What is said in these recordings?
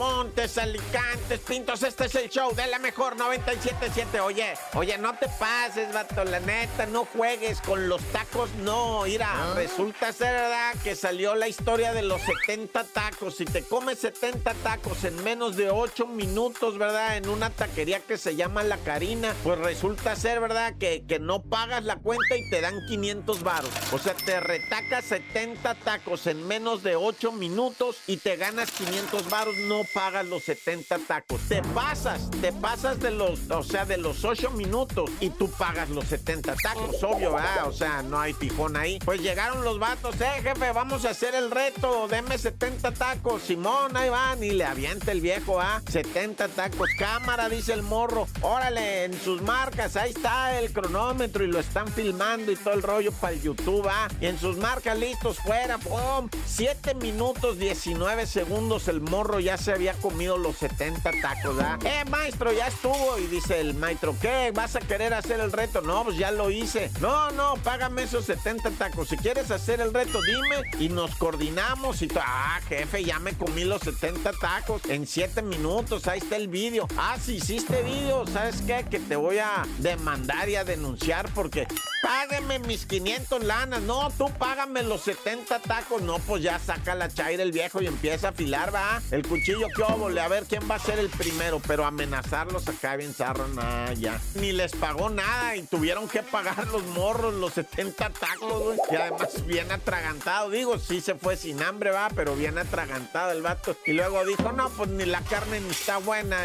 Montes, Alicantes, Pintos, este es el show de la mejor 977. Oye, oye, no te pases, vato, la neta, no juegues con los tacos, no. Mira, ah. resulta ser verdad que salió la historia de los 70 tacos. Si te comes 70 tacos en menos de 8 minutos, ¿verdad? En una taquería que se llama La Carina, pues resulta ser verdad que, que no pagas la cuenta y te dan 500 varos. O sea, te retacas 70 tacos en menos de 8 minutos y te ganas 500 varos no pagas los 70 tacos. Te pasas, te pasas de los, o sea, de los 8 minutos y tú pagas los 70 tacos, obvio, ¿verdad? O sea, no hay fijón ahí. Pues llegaron los vatos, eh, jefe, vamos a hacer el reto, deme 70 tacos. Simón, ahí van, y le avienta el viejo, ¿ah? 70 tacos. Cámara, dice el morro. Órale, en sus marcas, ahí está el cronómetro y lo están filmando y todo el rollo para el YouTube, ¿ah? Y en sus marcas listos, fuera, ¡pum! 7 minutos 19 segundos, el morro ya se había comido los 70 tacos, ¿ah? Eh, maestro, ya estuvo. Y dice el maestro, ¿qué? ¿Vas a querer hacer el reto? No, pues ya lo hice. No, no, págame esos 70 tacos. Si quieres hacer el reto, dime y nos coordinamos. Y ah, jefe, ya me comí los 70 tacos en 7 minutos. Ahí está el vídeo. Ah, si hiciste vídeo, ¿sabes qué? Que te voy a demandar y a denunciar porque págame mis 500 lanas. No, tú págame los 70 tacos. No, pues ya saca la chaira el viejo y empieza a afilar, va. El cuchillo qué óvole, a ver quién va a ser el primero, pero amenazarlos acá bien zarro, nada, ya. Ni les pagó nada y tuvieron que pagar los morros, los 70 tacos, güey. Y además bien atragantado, digo, sí se fue sin hambre, va, pero bien atragantado el vato. Y luego dijo, no, pues ni la carne ni está buena,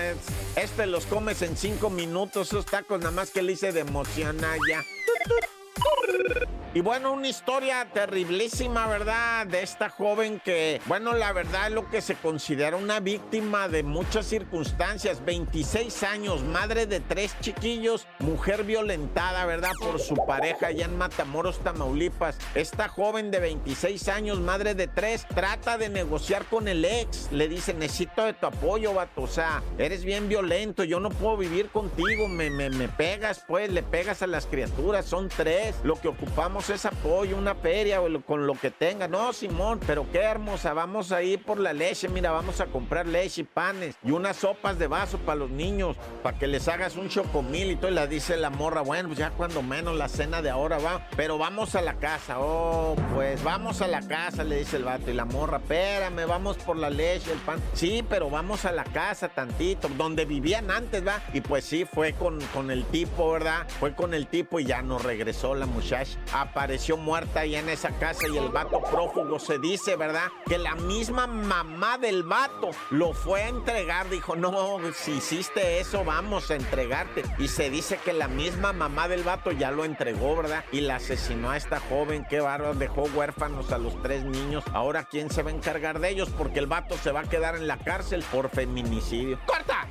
este los comes en cinco minutos, esos tacos nada más que le hice de emoción, ya. Yeah. Y bueno, una historia terriblísima, ¿verdad? De esta joven que, bueno, la verdad es lo que se considera una víctima de muchas circunstancias. 26 años, madre de tres chiquillos, mujer violentada, ¿verdad? Por su pareja allá en Matamoros, Tamaulipas. Esta joven de 26 años, madre de tres, trata de negociar con el ex. Le dice, necesito de tu apoyo, vato. O sea, eres bien violento, yo no puedo vivir contigo. Me, me, me pegas, pues, le pegas a las criaturas. Son tres. Lo que ocupamos es apoyo, una feria o con lo que tenga. No, Simón, pero qué hermosa. Vamos a ir por la leche. Mira, vamos a comprar leche y panes y unas sopas de vaso para los niños, para que les hagas un chocomil y todo. Y la dice la morra, bueno, pues ya cuando menos la cena de ahora va. Pero vamos a la casa. Oh, pues vamos a la casa, le dice el vato. Y la morra, espérame, vamos por la leche, el pan. Sí, pero vamos a la casa tantito, donde vivían antes, va. Y pues sí, fue con, con el tipo, ¿verdad? Fue con el tipo y ya no regresó la muchacha apareció muerta ahí en esa casa y el vato prófugo se dice, ¿verdad? Que la misma mamá del vato lo fue a entregar. Dijo, no, si hiciste eso, vamos a entregarte. Y se dice que la misma mamá del vato ya lo entregó, ¿verdad? Y la asesinó a esta joven. Qué bárbaro, dejó huérfanos a los tres niños. Ahora, ¿quién se va a encargar de ellos? Porque el vato se va a quedar en la cárcel por feminicidio. ¡Corta!